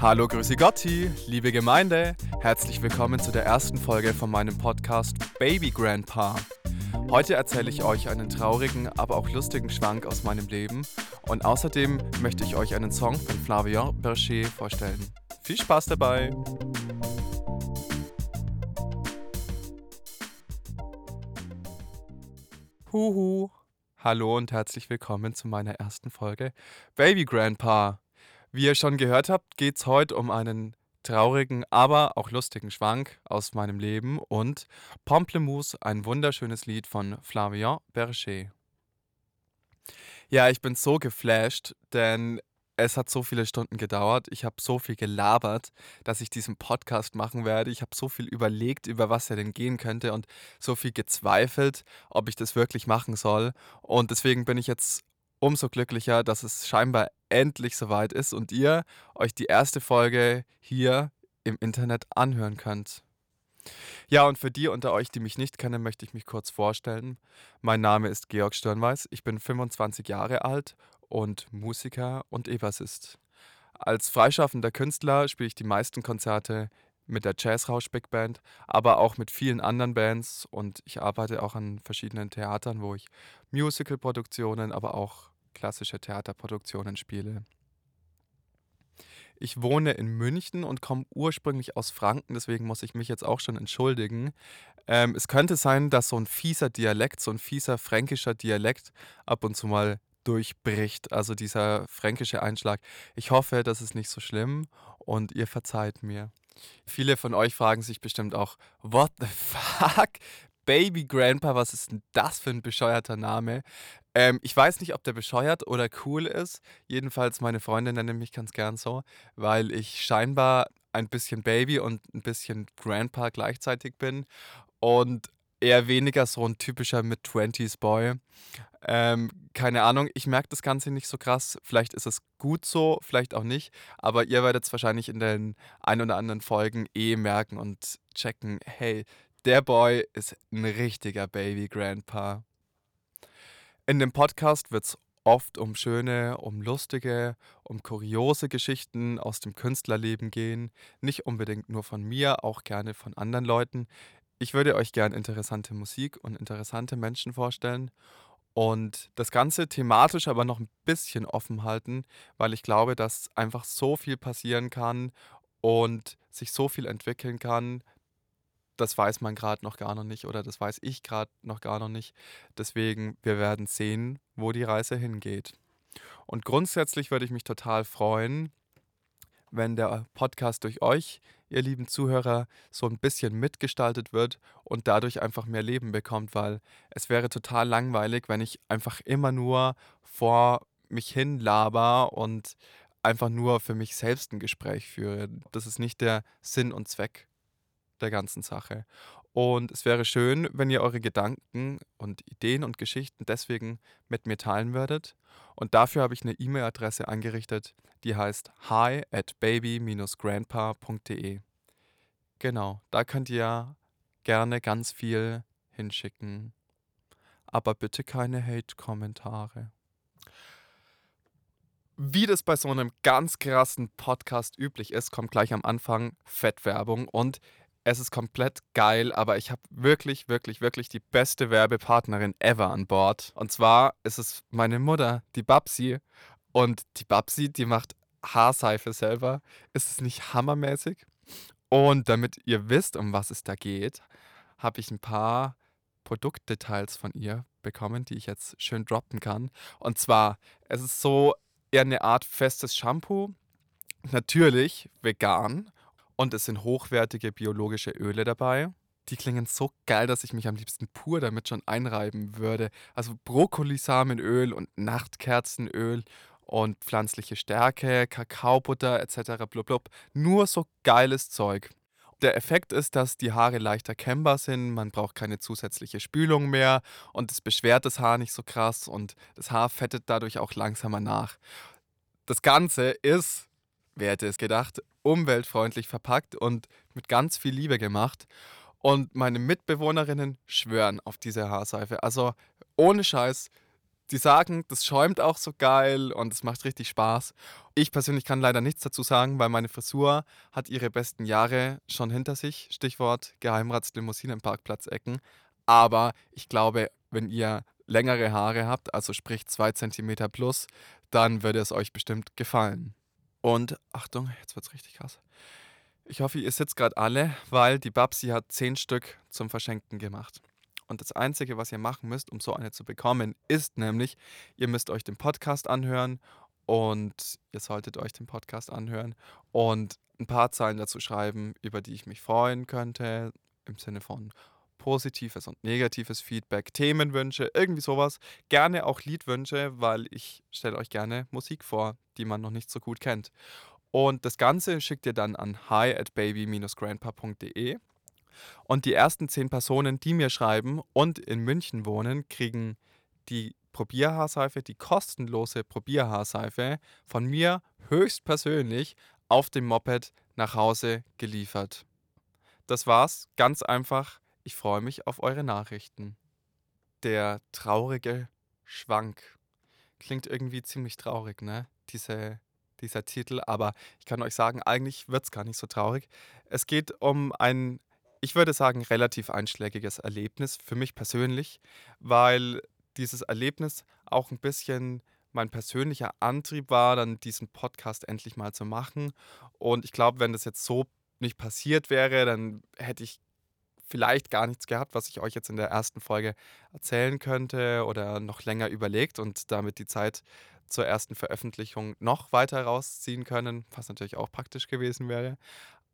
Hallo, grüßi Gotti, liebe Gemeinde. Herzlich willkommen zu der ersten Folge von meinem Podcast Baby Grandpa. Heute erzähle ich euch einen traurigen, aber auch lustigen Schwank aus meinem Leben und außerdem möchte ich euch einen Song von Flavien Berger vorstellen. Viel Spaß dabei! Huhu! Hallo und herzlich willkommen zu meiner ersten Folge Baby Grandpa. Wie ihr schon gehört habt, geht es heute um einen traurigen, aber auch lustigen Schwank aus meinem Leben und Pamplemousse, ein wunderschönes Lied von Flavien Berger. Ja, ich bin so geflasht, denn es hat so viele Stunden gedauert. Ich habe so viel gelabert, dass ich diesen Podcast machen werde. Ich habe so viel überlegt, über was er denn gehen könnte und so viel gezweifelt, ob ich das wirklich machen soll. Und deswegen bin ich jetzt umso glücklicher, dass es scheinbar endlich soweit ist und ihr euch die erste Folge hier im Internet anhören könnt. Ja, und für die unter euch, die mich nicht kennen, möchte ich mich kurz vorstellen. Mein Name ist Georg Stirnweiß, ich bin 25 Jahre alt und Musiker und E-Bassist. Als freischaffender Künstler spiele ich die meisten Konzerte mit der Jazzrausch Big Band, aber auch mit vielen anderen Bands und ich arbeite auch an verschiedenen Theatern, wo ich Musical-Produktionen, aber auch klassische Theaterproduktionen spiele. Ich wohne in München und komme ursprünglich aus Franken, deswegen muss ich mich jetzt auch schon entschuldigen. Ähm, es könnte sein, dass so ein fieser Dialekt, so ein fieser fränkischer Dialekt ab und zu mal durchbricht, also dieser fränkische Einschlag. Ich hoffe, das ist nicht so schlimm und ihr verzeiht mir. Viele von euch fragen sich bestimmt auch, what the fuck? Baby Grandpa, was ist denn das für ein bescheuerter Name? Ähm, ich weiß nicht, ob der bescheuert oder cool ist. Jedenfalls, meine Freundin nennt mich ganz gern so, weil ich scheinbar ein bisschen Baby und ein bisschen Grandpa gleichzeitig bin. Und eher weniger so ein typischer Mid-20s-Boy. Ähm, keine Ahnung, ich merke das Ganze nicht so krass. Vielleicht ist es gut so, vielleicht auch nicht. Aber ihr werdet es wahrscheinlich in den ein oder anderen Folgen eh merken und checken, hey, der Boy ist ein richtiger Baby-Grandpa. In dem Podcast wird es oft um schöne, um lustige, um kuriose Geschichten aus dem Künstlerleben gehen. Nicht unbedingt nur von mir, auch gerne von anderen Leuten. Ich würde euch gern interessante Musik und interessante Menschen vorstellen und das Ganze thematisch aber noch ein bisschen offen halten, weil ich glaube, dass einfach so viel passieren kann und sich so viel entwickeln kann. Das weiß man gerade noch gar noch nicht oder das weiß ich gerade noch gar noch nicht. Deswegen, wir werden sehen, wo die Reise hingeht. Und grundsätzlich würde ich mich total freuen, wenn der Podcast durch euch, ihr lieben Zuhörer, so ein bisschen mitgestaltet wird und dadurch einfach mehr Leben bekommt, weil es wäre total langweilig, wenn ich einfach immer nur vor mich hin laber und einfach nur für mich selbst ein Gespräch führe. Das ist nicht der Sinn und Zweck der ganzen Sache. Und es wäre schön, wenn ihr eure Gedanken und Ideen und Geschichten deswegen mit mir teilen würdet. Und dafür habe ich eine E-Mail-Adresse eingerichtet, die heißt hi at baby-grandpa.de. Genau, da könnt ihr gerne ganz viel hinschicken. Aber bitte keine Hate-Kommentare. Wie das bei so einem ganz krassen Podcast üblich ist, kommt gleich am Anfang Fettwerbung und es ist komplett geil, aber ich habe wirklich, wirklich, wirklich die beste Werbepartnerin ever an Bord. Und zwar ist es meine Mutter, die Babsi. Und die Babsi, die macht Haarseife selber. Ist es nicht hammermäßig? Und damit ihr wisst, um was es da geht, habe ich ein paar Produktdetails von ihr bekommen, die ich jetzt schön droppen kann. Und zwar, es ist so eher eine Art festes Shampoo. Natürlich vegan und es sind hochwertige biologische Öle dabei. Die klingen so geil, dass ich mich am liebsten pur damit schon einreiben würde. Also Brokkolisamenöl und Nachtkerzenöl und pflanzliche Stärke, Kakaobutter etc. Blub, Nur so geiles Zeug. Der Effekt ist, dass die Haare leichter kennbar sind, man braucht keine zusätzliche Spülung mehr und es beschwert das Haar nicht so krass und das Haar fettet dadurch auch langsamer nach. Das Ganze ist wer hätte es gedacht, umweltfreundlich verpackt und mit ganz viel Liebe gemacht. Und meine Mitbewohnerinnen schwören auf diese Haarseife. Also ohne Scheiß, die sagen, das schäumt auch so geil und es macht richtig Spaß. Ich persönlich kann leider nichts dazu sagen, weil meine Frisur hat ihre besten Jahre schon hinter sich. Stichwort Geheimratslimousine im Parkplatzecken. Aber ich glaube, wenn ihr längere Haare habt, also sprich 2 cm plus, dann würde es euch bestimmt gefallen. Und Achtung, jetzt wird es richtig krass. Ich hoffe, ihr sitzt gerade alle, weil die Babsi hat 10 Stück zum Verschenken gemacht. Und das Einzige, was ihr machen müsst, um so eine zu bekommen, ist nämlich, ihr müsst euch den Podcast anhören und ihr solltet euch den Podcast anhören und ein paar Zeilen dazu schreiben, über die ich mich freuen könnte, im Sinne von positives und negatives Feedback, Themenwünsche, irgendwie sowas. Gerne auch Liedwünsche, weil ich stelle euch gerne Musik vor, die man noch nicht so gut kennt. Und das Ganze schickt ihr dann an hi at baby-grandpa.de. Und die ersten zehn Personen, die mir schreiben und in München wohnen, kriegen die Probierhaarseife, die kostenlose Probierhaarseife von mir höchstpersönlich auf dem Moped nach Hause geliefert. Das war's, ganz einfach. Ich freue mich auf eure Nachrichten. Der traurige Schwank. Klingt irgendwie ziemlich traurig, ne? Diese, dieser Titel, aber ich kann euch sagen, eigentlich wird es gar nicht so traurig. Es geht um ein, ich würde sagen, relativ einschlägiges Erlebnis für mich persönlich, weil dieses Erlebnis auch ein bisschen mein persönlicher Antrieb war, dann diesen Podcast endlich mal zu machen. Und ich glaube, wenn das jetzt so nicht passiert wäre, dann hätte ich vielleicht gar nichts gehabt, was ich euch jetzt in der ersten Folge erzählen könnte oder noch länger überlegt und damit die Zeit zur ersten Veröffentlichung noch weiter rausziehen können, was natürlich auch praktisch gewesen wäre.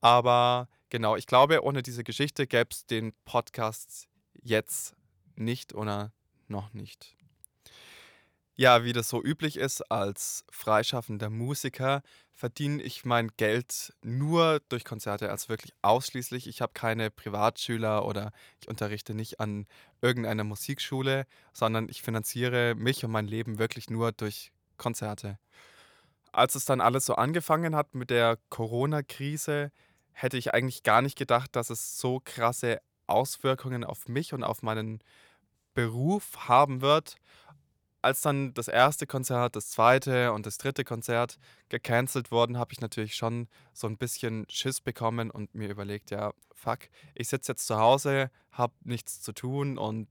Aber genau, ich glaube, ohne diese Geschichte gäbe es den Podcast jetzt nicht oder noch nicht. Ja, wie das so üblich ist, als freischaffender Musiker verdiene ich mein Geld nur durch Konzerte, also wirklich ausschließlich. Ich habe keine Privatschüler oder ich unterrichte nicht an irgendeiner Musikschule, sondern ich finanziere mich und mein Leben wirklich nur durch Konzerte. Als es dann alles so angefangen hat mit der Corona-Krise, hätte ich eigentlich gar nicht gedacht, dass es so krasse Auswirkungen auf mich und auf meinen Beruf haben wird als dann das erste Konzert, das zweite und das dritte Konzert gecancelt wurden, habe ich natürlich schon so ein bisschen Schiss bekommen und mir überlegt, ja, fuck, ich sitze jetzt zu Hause, habe nichts zu tun und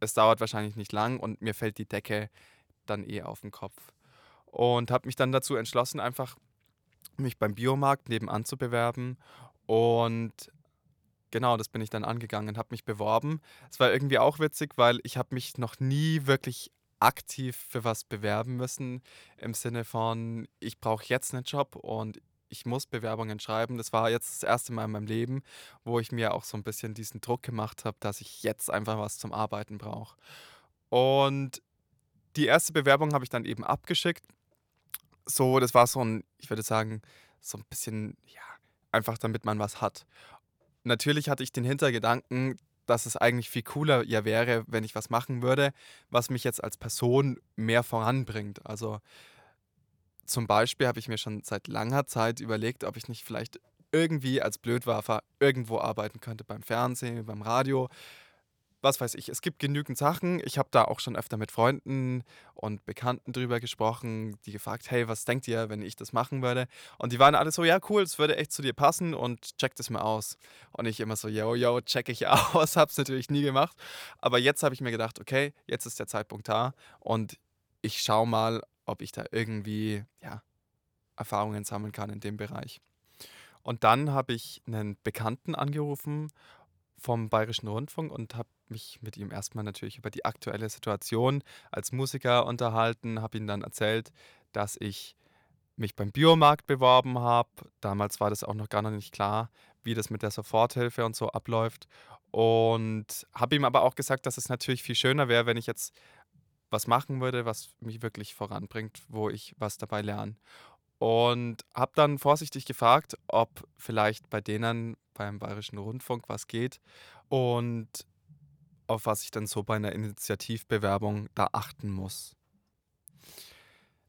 es dauert wahrscheinlich nicht lang und mir fällt die Decke dann eh auf den Kopf. Und habe mich dann dazu entschlossen, einfach mich beim Biomarkt nebenan zu bewerben und Genau, das bin ich dann angegangen, habe mich beworben. Es war irgendwie auch witzig, weil ich habe mich noch nie wirklich aktiv für was bewerben müssen, im Sinne von, ich brauche jetzt einen Job und ich muss Bewerbungen schreiben. Das war jetzt das erste Mal in meinem Leben, wo ich mir auch so ein bisschen diesen Druck gemacht habe, dass ich jetzt einfach was zum Arbeiten brauche. Und die erste Bewerbung habe ich dann eben abgeschickt. So, das war so ein, ich würde sagen, so ein bisschen, ja, einfach damit man was hat. Natürlich hatte ich den Hintergedanken, dass es eigentlich viel cooler ja wäre, wenn ich was machen würde, was mich jetzt als Person mehr voranbringt. Also zum Beispiel habe ich mir schon seit langer Zeit überlegt, ob ich nicht vielleicht irgendwie als Blödwerfer irgendwo arbeiten könnte, beim Fernsehen, beim Radio, was weiß ich, es gibt genügend Sachen. Ich habe da auch schon öfter mit Freunden und Bekannten drüber gesprochen, die gefragt, hey, was denkt ihr, wenn ich das machen würde? Und die waren alle so, ja, cool, es würde echt zu dir passen und check das mal aus. Und ich immer so, yo, yo, check ich aus, hab's natürlich nie gemacht. Aber jetzt habe ich mir gedacht, okay, jetzt ist der Zeitpunkt da und ich schaue mal, ob ich da irgendwie, ja, Erfahrungen sammeln kann in dem Bereich. Und dann habe ich einen Bekannten angerufen vom Bayerischen Rundfunk und habe mich mit ihm erstmal natürlich über die aktuelle Situation als Musiker unterhalten, habe ihm dann erzählt, dass ich mich beim Biomarkt beworben habe. Damals war das auch noch gar noch nicht klar, wie das mit der Soforthilfe und so abläuft. Und habe ihm aber auch gesagt, dass es natürlich viel schöner wäre, wenn ich jetzt was machen würde, was mich wirklich voranbringt, wo ich was dabei lerne. Und habe dann vorsichtig gefragt, ob vielleicht bei denen beim Bayerischen Rundfunk was geht und auf was ich dann so bei einer Initiativbewerbung da achten muss.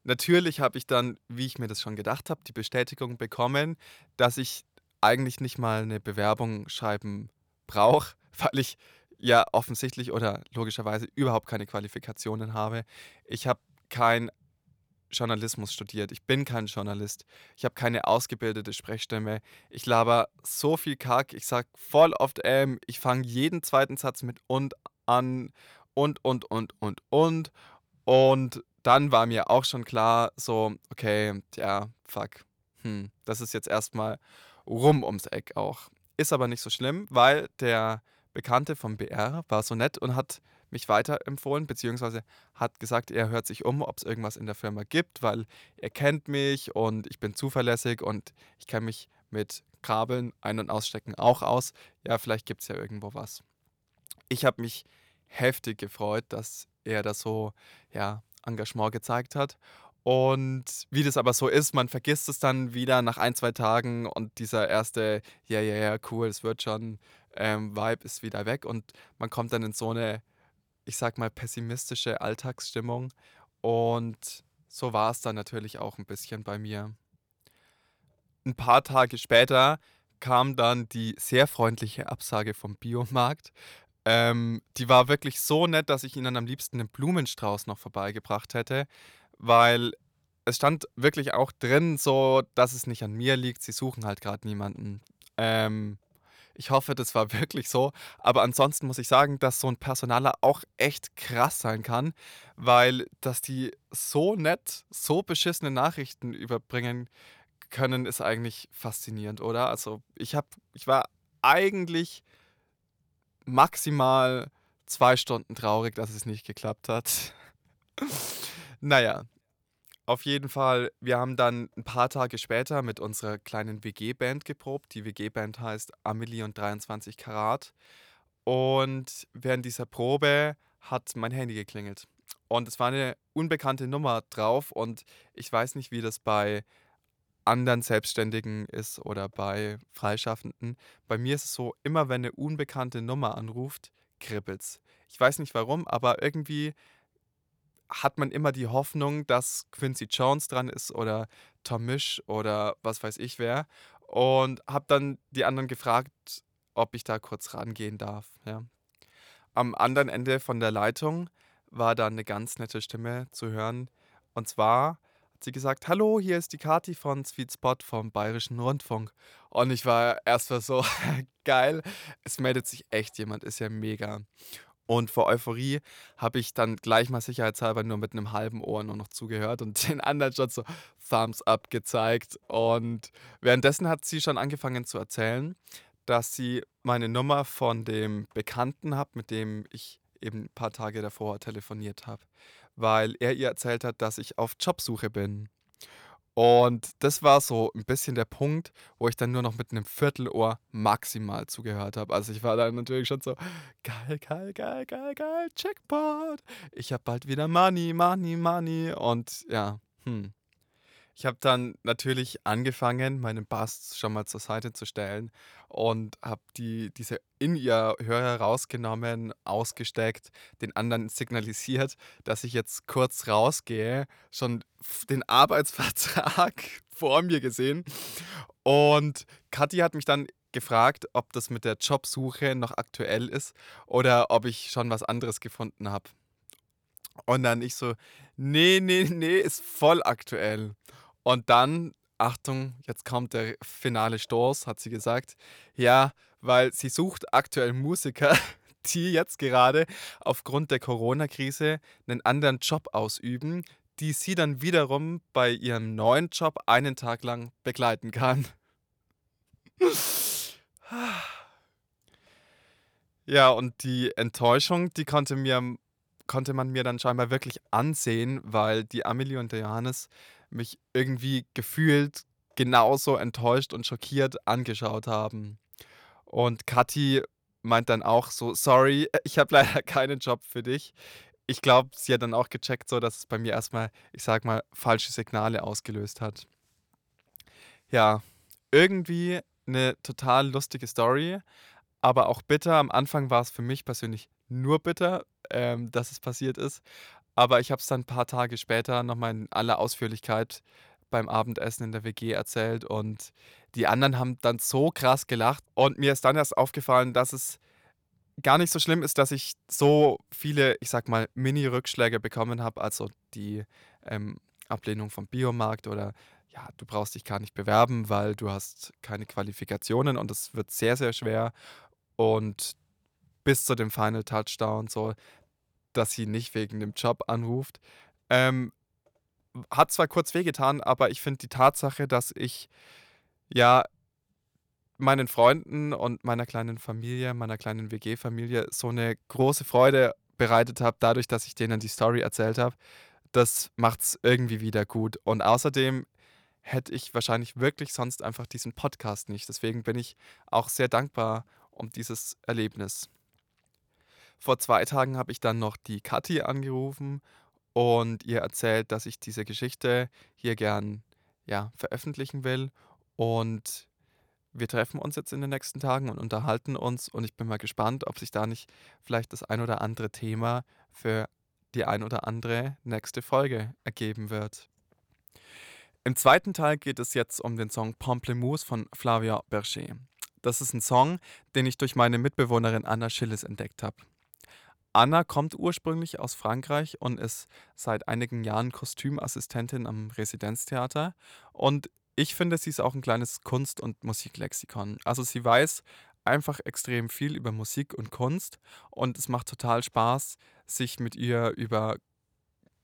Natürlich habe ich dann, wie ich mir das schon gedacht habe, die Bestätigung bekommen, dass ich eigentlich nicht mal eine Bewerbung schreiben brauche, weil ich ja offensichtlich oder logischerweise überhaupt keine Qualifikationen habe. Ich habe kein Journalismus studiert. Ich bin kein Journalist. Ich habe keine ausgebildete Sprechstimme. Ich laber so viel Kack. Ich sag voll oft ähm. Ich fange jeden zweiten Satz mit und an und und und und und. Und dann war mir auch schon klar, so, okay, ja, fuck. Hm, das ist jetzt erstmal rum ums Eck auch. Ist aber nicht so schlimm, weil der Bekannte vom BR war so nett und hat mich weiterempfohlen, beziehungsweise hat gesagt, er hört sich um, ob es irgendwas in der Firma gibt, weil er kennt mich und ich bin zuverlässig und ich kenne mich mit Kabeln ein- und ausstecken auch aus. Ja, vielleicht gibt es ja irgendwo was. Ich habe mich heftig gefreut, dass er da so ja, Engagement gezeigt hat. Und wie das aber so ist, man vergisst es dann wieder nach ein, zwei Tagen und dieser erste, ja, ja, ja, cool, es wird schon, ähm, Vibe ist wieder weg und man kommt dann in so eine ich sag mal, pessimistische Alltagsstimmung. Und so war es dann natürlich auch ein bisschen bei mir. Ein paar Tage später kam dann die sehr freundliche Absage vom Biomarkt. Ähm, die war wirklich so nett, dass ich ihnen am liebsten einen Blumenstrauß noch vorbeigebracht hätte, weil es stand wirklich auch drin, so dass es nicht an mir liegt. Sie suchen halt gerade niemanden. Ähm, ich hoffe, das war wirklich so. Aber ansonsten muss ich sagen, dass so ein Personaler auch echt krass sein kann, weil dass die so nett, so beschissene Nachrichten überbringen können, ist eigentlich faszinierend, oder? Also ich habe, ich war eigentlich maximal zwei Stunden traurig, dass es nicht geklappt hat. naja, auf jeden Fall, wir haben dann ein paar Tage später mit unserer kleinen WG-Band geprobt. Die WG-Band heißt Amelie und 23 Karat. Und während dieser Probe hat mein Handy geklingelt. Und es war eine unbekannte Nummer drauf. Und ich weiß nicht, wie das bei anderen Selbstständigen ist oder bei Freischaffenden. Bei mir ist es so, immer wenn eine unbekannte Nummer anruft, kribbelt's. Ich weiß nicht warum, aber irgendwie hat man immer die Hoffnung, dass Quincy Jones dran ist oder Tom Misch oder was weiß ich wer. Und habe dann die anderen gefragt, ob ich da kurz rangehen darf. Ja. Am anderen Ende von der Leitung war da eine ganz nette Stimme zu hören. Und zwar hat sie gesagt, hallo, hier ist die Kati von Sweet Spot vom Bayerischen Rundfunk. Und ich war erstmal so, geil, es meldet sich echt jemand, ist ja mega. Und vor Euphorie habe ich dann gleich mal sicherheitshalber nur mit einem halben Ohr nur noch zugehört und den anderen schon so Thumbs up gezeigt. Und währenddessen hat sie schon angefangen zu erzählen, dass sie meine Nummer von dem Bekannten hat, mit dem ich eben ein paar Tage davor telefoniert habe, weil er ihr erzählt hat, dass ich auf Jobsuche bin. Und das war so ein bisschen der Punkt, wo ich dann nur noch mit einem Viertelohr maximal zugehört habe. Also, ich war dann natürlich schon so: „Geil, geil, geil, geil, geil, Jackpot. Ich habe bald wieder Money, Money, Money.“ Und ja, hm. Ich habe dann natürlich angefangen, meinen Bass schon mal zur Seite zu stellen und habe die, diese In-Ear-Hörer rausgenommen, ausgesteckt, den anderen signalisiert, dass ich jetzt kurz rausgehe, schon den Arbeitsvertrag vor mir gesehen. Und Kathi hat mich dann gefragt, ob das mit der Jobsuche noch aktuell ist oder ob ich schon was anderes gefunden habe. Und dann ich so, nee, nee, nee, ist voll aktuell. Und dann, Achtung, jetzt kommt der finale Stoß, hat sie gesagt. Ja, weil sie sucht aktuell Musiker, die jetzt gerade aufgrund der Corona-Krise einen anderen Job ausüben, die sie dann wiederum bei ihrem neuen Job einen Tag lang begleiten kann. Ja, und die Enttäuschung, die konnte mir konnte man mir dann scheinbar wirklich ansehen, weil die Amelie und der Johannes mich irgendwie gefühlt genauso enttäuscht und schockiert angeschaut haben. Und Kathi meint dann auch so: „Sorry, ich habe leider keinen Job für dich.“ Ich glaube, sie hat dann auch gecheckt, so dass es bei mir erstmal, ich sage mal, falsche Signale ausgelöst hat. Ja, irgendwie eine total lustige Story, aber auch bitter. Am Anfang war es für mich persönlich nur bitter, ähm, dass es passiert ist. Aber ich habe es dann ein paar Tage später noch mal in aller Ausführlichkeit beim Abendessen in der WG erzählt und die anderen haben dann so krass gelacht und mir ist dann erst aufgefallen, dass es gar nicht so schlimm ist, dass ich so viele, ich sag mal, Mini-Rückschläge bekommen habe, also die ähm, Ablehnung vom Biomarkt oder ja, du brauchst dich gar nicht bewerben, weil du hast keine Qualifikationen und es wird sehr, sehr schwer. Und bis zu dem Final Touchdown so, dass sie nicht wegen dem Job anruft. Ähm, hat zwar kurz wehgetan, aber ich finde die Tatsache, dass ich ja meinen Freunden und meiner kleinen Familie, meiner kleinen WG-Familie so eine große Freude bereitet habe, dadurch, dass ich denen die Story erzählt habe, das macht es irgendwie wieder gut. Und außerdem hätte ich wahrscheinlich wirklich sonst einfach diesen Podcast nicht. Deswegen bin ich auch sehr dankbar um dieses Erlebnis. Vor zwei Tagen habe ich dann noch die Kathi angerufen und ihr erzählt, dass ich diese Geschichte hier gern ja, veröffentlichen will. Und wir treffen uns jetzt in den nächsten Tagen und unterhalten uns. Und ich bin mal gespannt, ob sich da nicht vielleicht das ein oder andere Thema für die ein oder andere nächste Folge ergeben wird. Im zweiten Teil geht es jetzt um den Song Pamplemousse von Flavia Berger. Das ist ein Song, den ich durch meine Mitbewohnerin Anna Schilles entdeckt habe. Anna kommt ursprünglich aus Frankreich und ist seit einigen Jahren Kostümassistentin am Residenztheater. Und ich finde, sie ist auch ein kleines Kunst- und Musiklexikon. Also sie weiß einfach extrem viel über Musik und Kunst und es macht total Spaß, sich mit ihr über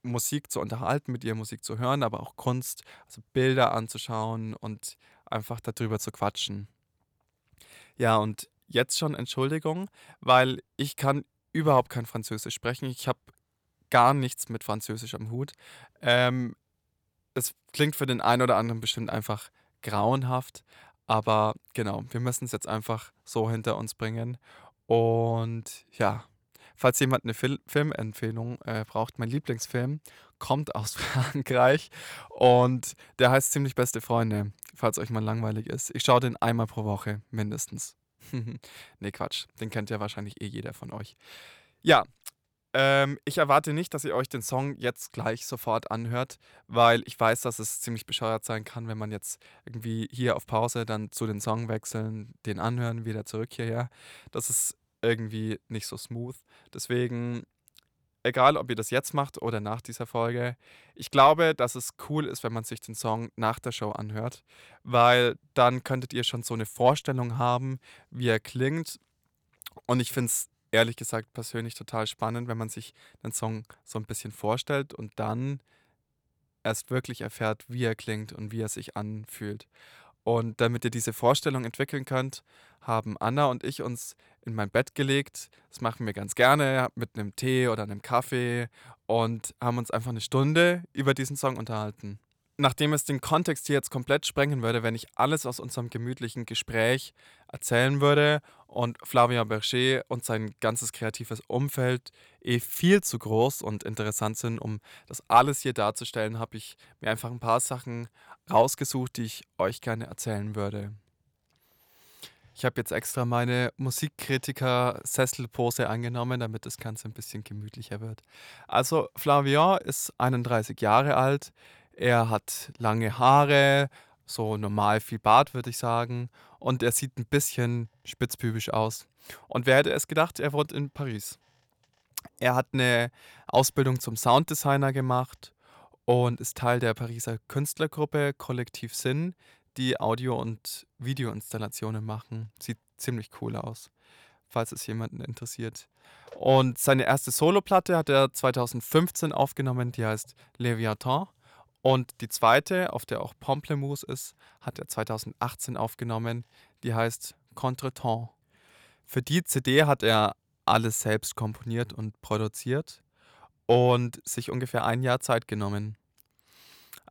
Musik zu unterhalten, mit ihr Musik zu hören, aber auch Kunst, also Bilder anzuschauen und einfach darüber zu quatschen. Ja, und jetzt schon Entschuldigung, weil ich kann überhaupt kein Französisch sprechen. Ich habe gar nichts mit Französisch am Hut. Ähm, es klingt für den einen oder anderen bestimmt einfach grauenhaft, aber genau, wir müssen es jetzt einfach so hinter uns bringen. Und ja, falls jemand eine Fil Filmempfehlung äh, braucht, mein Lieblingsfilm kommt aus Frankreich und der heißt ziemlich beste Freunde, falls euch mal langweilig ist. Ich schaue den einmal pro Woche mindestens. nee, Quatsch. Den kennt ja wahrscheinlich eh jeder von euch. Ja, ähm, ich erwarte nicht, dass ihr euch den Song jetzt gleich sofort anhört, weil ich weiß, dass es ziemlich bescheuert sein kann, wenn man jetzt irgendwie hier auf Pause dann zu den Song wechseln, den anhören, wieder zurück hierher. Das ist irgendwie nicht so smooth. Deswegen egal ob ihr das jetzt macht oder nach dieser Folge, ich glaube, dass es cool ist, wenn man sich den Song nach der Show anhört, weil dann könntet ihr schon so eine Vorstellung haben, wie er klingt. Und ich finde es ehrlich gesagt persönlich total spannend, wenn man sich den Song so ein bisschen vorstellt und dann erst wirklich erfährt, wie er klingt und wie er sich anfühlt. Und damit ihr diese Vorstellung entwickeln könnt, haben Anna und ich uns in mein Bett gelegt. Das machen wir ganz gerne mit einem Tee oder einem Kaffee und haben uns einfach eine Stunde über diesen Song unterhalten nachdem es den Kontext hier jetzt komplett sprengen würde, wenn ich alles aus unserem gemütlichen Gespräch erzählen würde und Flavien Berger und sein ganzes kreatives Umfeld eh viel zu groß und interessant sind, um das alles hier darzustellen, habe ich mir einfach ein paar Sachen rausgesucht, die ich euch gerne erzählen würde. Ich habe jetzt extra meine Musikkritiker-Sesselpose angenommen, damit das Ganze ein bisschen gemütlicher wird. Also, Flavien ist 31 Jahre alt, er hat lange Haare, so normal viel Bart, würde ich sagen. Und er sieht ein bisschen spitzbübisch aus. Und wer hätte es gedacht, er wohnt in Paris. Er hat eine Ausbildung zum Sounddesigner gemacht und ist Teil der Pariser Künstlergruppe Kollektiv Sinn, die Audio- und Videoinstallationen machen. Sieht ziemlich cool aus, falls es jemanden interessiert. Und seine erste Soloplatte hat er 2015 aufgenommen, die heißt Leviathan. Und die zweite, auf der auch Pamplemousse ist, hat er 2018 aufgenommen. Die heißt Contretemps. Für die CD hat er alles selbst komponiert und produziert und sich ungefähr ein Jahr Zeit genommen.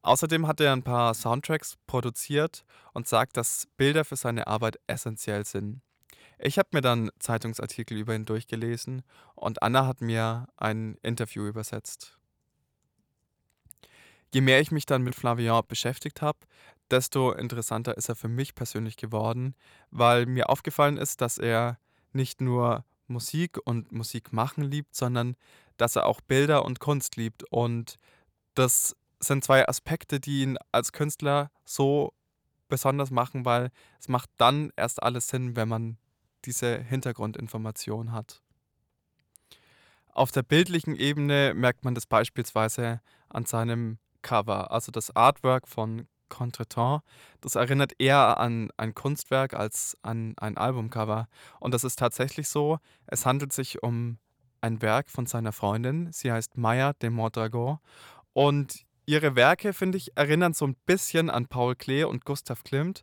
Außerdem hat er ein paar Soundtracks produziert und sagt, dass Bilder für seine Arbeit essentiell sind. Ich habe mir dann Zeitungsartikel über ihn durchgelesen und Anna hat mir ein Interview übersetzt je mehr ich mich dann mit Flavien beschäftigt habe, desto interessanter ist er für mich persönlich geworden, weil mir aufgefallen ist, dass er nicht nur Musik und Musik machen liebt, sondern dass er auch Bilder und Kunst liebt. Und das sind zwei Aspekte, die ihn als Künstler so besonders machen, weil es macht dann erst alles Sinn, wenn man diese Hintergrundinformation hat. Auf der bildlichen Ebene merkt man das beispielsweise an seinem Cover, also das Artwork von Contretemps. Das erinnert eher an ein Kunstwerk als an ein Albumcover. Und das ist tatsächlich so. Es handelt sich um ein Werk von seiner Freundin. Sie heißt Maya de Mondragon. Und ihre Werke, finde ich, erinnern so ein bisschen an Paul Klee und Gustav Klimt.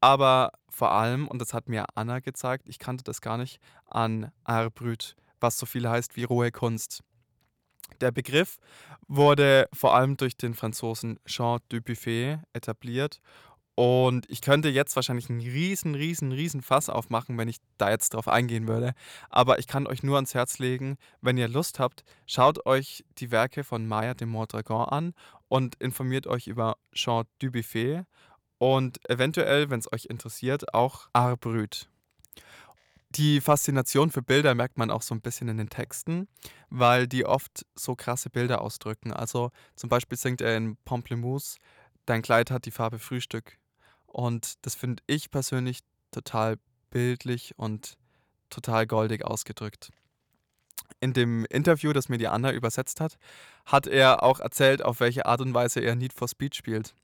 Aber vor allem, und das hat mir Anna gezeigt, ich kannte das gar nicht, an Art Brut, was so viel heißt wie rohe Kunst. Der Begriff wurde vor allem durch den Franzosen Jean Dubuffet etabliert. Und ich könnte jetzt wahrscheinlich einen riesen, riesen, riesen Fass aufmachen, wenn ich da jetzt drauf eingehen würde. Aber ich kann euch nur ans Herz legen, wenn ihr Lust habt, schaut euch die Werke von Maya de Mondragon an und informiert euch über Jean Dubuffet und eventuell, wenn es euch interessiert, auch Art Brut. Die Faszination für Bilder merkt man auch so ein bisschen in den Texten, weil die oft so krasse Bilder ausdrücken. Also zum Beispiel singt er in Pamplemousse, dein Kleid hat die Farbe Frühstück. Und das finde ich persönlich total bildlich und total goldig ausgedrückt. In dem Interview, das mir die Anna übersetzt hat, hat er auch erzählt, auf welche Art und Weise er Need for Speed spielt.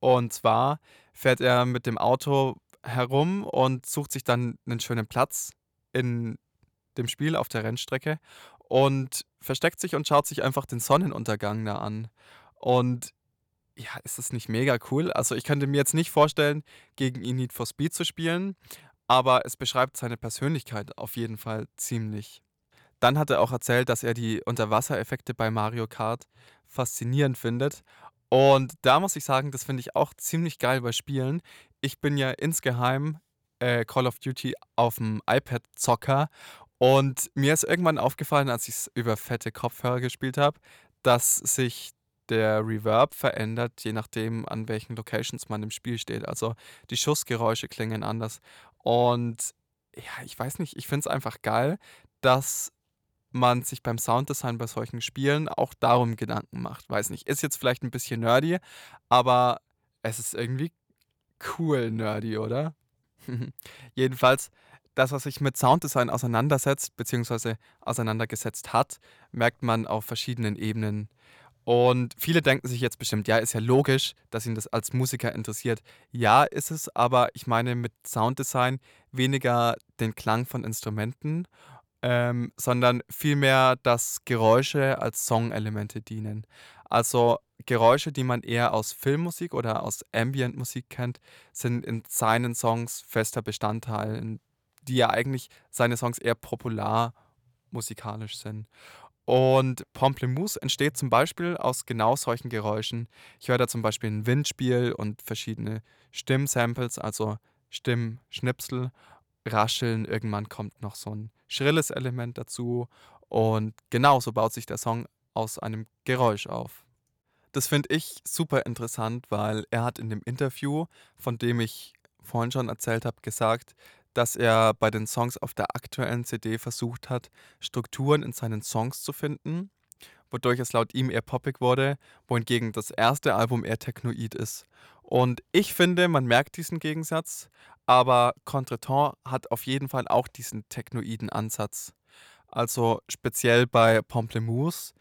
Und zwar fährt er mit dem Auto herum und sucht sich dann einen schönen Platz in dem Spiel auf der Rennstrecke und versteckt sich und schaut sich einfach den Sonnenuntergang da an. Und ja, ist das nicht mega cool? Also ich könnte mir jetzt nicht vorstellen, gegen ihn Need for Speed zu spielen, aber es beschreibt seine Persönlichkeit auf jeden Fall ziemlich. Dann hat er auch erzählt, dass er die Unterwassereffekte bei Mario Kart faszinierend findet. Und da muss ich sagen, das finde ich auch ziemlich geil bei Spielen. Ich bin ja insgeheim äh, Call of Duty auf dem iPad Zocker und mir ist irgendwann aufgefallen, als ich es über fette Kopfhörer gespielt habe, dass sich der Reverb verändert, je nachdem, an welchen Locations man im Spiel steht. Also die Schussgeräusche klingen anders. Und ja, ich weiß nicht, ich finde es einfach geil, dass man sich beim Sounddesign bei solchen Spielen auch darum Gedanken macht. Weiß nicht, ist jetzt vielleicht ein bisschen nerdy, aber es ist irgendwie cool nerdy, oder? Jedenfalls, das, was sich mit Sounddesign auseinandersetzt, beziehungsweise auseinandergesetzt hat, merkt man auf verschiedenen Ebenen. Und viele denken sich jetzt bestimmt, ja, ist ja logisch, dass ihn das als Musiker interessiert. Ja, ist es, aber ich meine mit Sounddesign weniger den Klang von Instrumenten, ähm, sondern vielmehr, dass Geräusche als Songelemente dienen. Also Geräusche, die man eher aus Filmmusik oder aus Ambient-Musik kennt, sind in seinen Songs fester Bestandteil, die ja eigentlich seine Songs eher popular musikalisch sind. Und Pamplemousse entsteht zum Beispiel aus genau solchen Geräuschen. Ich höre da zum Beispiel ein Windspiel und verschiedene Stimmsamples, also Stimmschnipsel, Rascheln. Irgendwann kommt noch so ein schrilles Element dazu. Und genau so baut sich der Song aus einem Geräusch auf. Das finde ich super interessant, weil er hat in dem Interview, von dem ich vorhin schon erzählt habe, gesagt, dass er bei den Songs auf der aktuellen CD versucht hat, Strukturen in seinen Songs zu finden, wodurch es laut ihm eher poppig wurde, wohingegen das erste Album eher technoid ist. Und ich finde, man merkt diesen Gegensatz, aber Contretemps hat auf jeden Fall auch diesen technoiden Ansatz. Also speziell bei Pamplemousse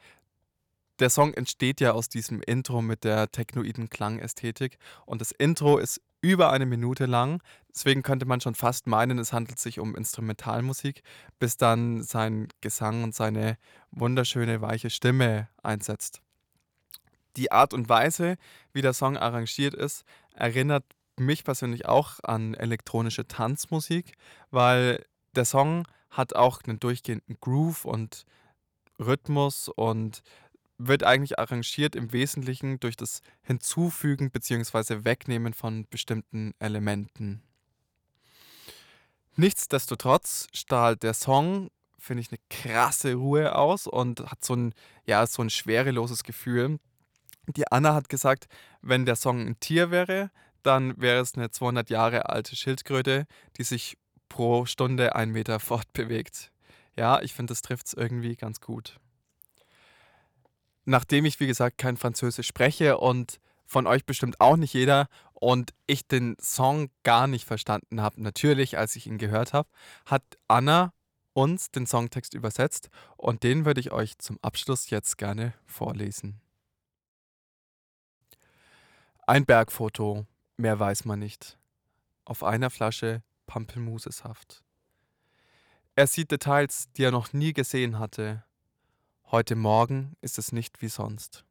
der Song entsteht ja aus diesem Intro mit der technoiden Klangästhetik und das Intro ist über eine Minute lang. Deswegen könnte man schon fast meinen, es handelt sich um Instrumentalmusik, bis dann sein Gesang und seine wunderschöne weiche Stimme einsetzt. Die Art und Weise, wie der Song arrangiert ist, erinnert mich persönlich auch an elektronische Tanzmusik, weil der Song hat auch einen durchgehenden Groove und Rhythmus und wird eigentlich arrangiert im Wesentlichen durch das Hinzufügen bzw. Wegnehmen von bestimmten Elementen. Nichtsdestotrotz strahlt der Song, finde ich, eine krasse Ruhe aus und hat so ein, ja, so ein schwereloses Gefühl. Die Anna hat gesagt, wenn der Song ein Tier wäre, dann wäre es eine 200 Jahre alte Schildkröte, die sich pro Stunde einen Meter fortbewegt. Ja, ich finde, das trifft es irgendwie ganz gut nachdem ich, wie gesagt, kein Französisch spreche und von euch bestimmt auch nicht jeder und ich den Song gar nicht verstanden habe, natürlich, als ich ihn gehört habe, hat Anna uns den Songtext übersetzt und den würde ich euch zum Abschluss jetzt gerne vorlesen. Ein Bergfoto, mehr weiß man nicht. Auf einer Flasche Pampelmusesaft. Er sieht Details, die er noch nie gesehen hatte. Heute Morgen ist es nicht wie sonst.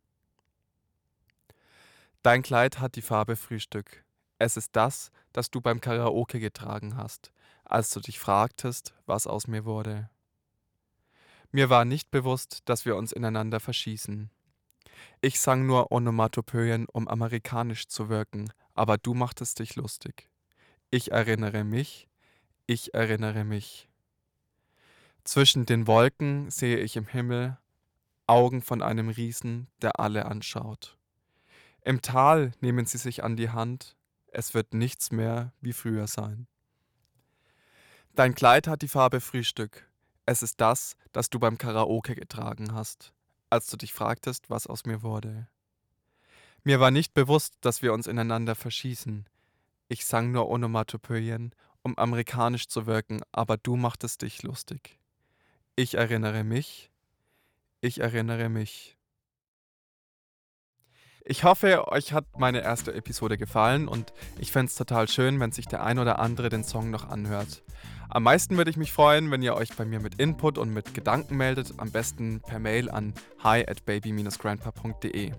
Dein Kleid hat die Farbe Frühstück. Es ist das, das du beim Karaoke getragen hast, als du dich fragtest, was aus mir wurde. Mir war nicht bewusst, dass wir uns ineinander verschießen. Ich sang nur Onomatopoeien, um amerikanisch zu wirken, aber du machtest dich lustig. Ich erinnere mich, ich erinnere mich. Zwischen den Wolken sehe ich im Himmel Augen von einem Riesen, der alle anschaut. Im Tal nehmen sie sich an die Hand, es wird nichts mehr wie früher sein. Dein Kleid hat die Farbe Frühstück. Es ist das, das du beim Karaoke getragen hast, als du dich fragtest, was aus mir wurde. Mir war nicht bewusst, dass wir uns ineinander verschießen. Ich sang nur Onomatopoeien, um amerikanisch zu wirken, aber du machtest dich lustig. Ich erinnere mich, ich erinnere mich. Ich hoffe, euch hat meine erste Episode gefallen und ich fände es total schön, wenn sich der ein oder andere den Song noch anhört. Am meisten würde ich mich freuen, wenn ihr euch bei mir mit Input und mit Gedanken meldet, am besten per Mail an hi at baby-grandpa.de.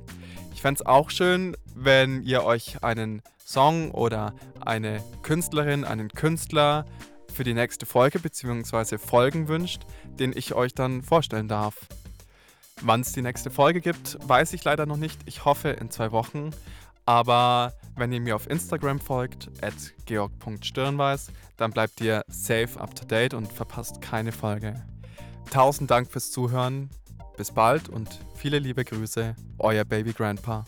Ich fände es auch schön, wenn ihr euch einen Song oder eine Künstlerin, einen Künstler für die nächste Folge bzw. Folgen wünscht, den ich euch dann vorstellen darf. Wann es die nächste Folge gibt, weiß ich leider noch nicht. Ich hoffe in zwei Wochen. Aber wenn ihr mir auf Instagram folgt, at georg.stirnweiß, dann bleibt ihr safe up to date und verpasst keine Folge. Tausend Dank fürs Zuhören. Bis bald und viele liebe Grüße, euer Baby Grandpa.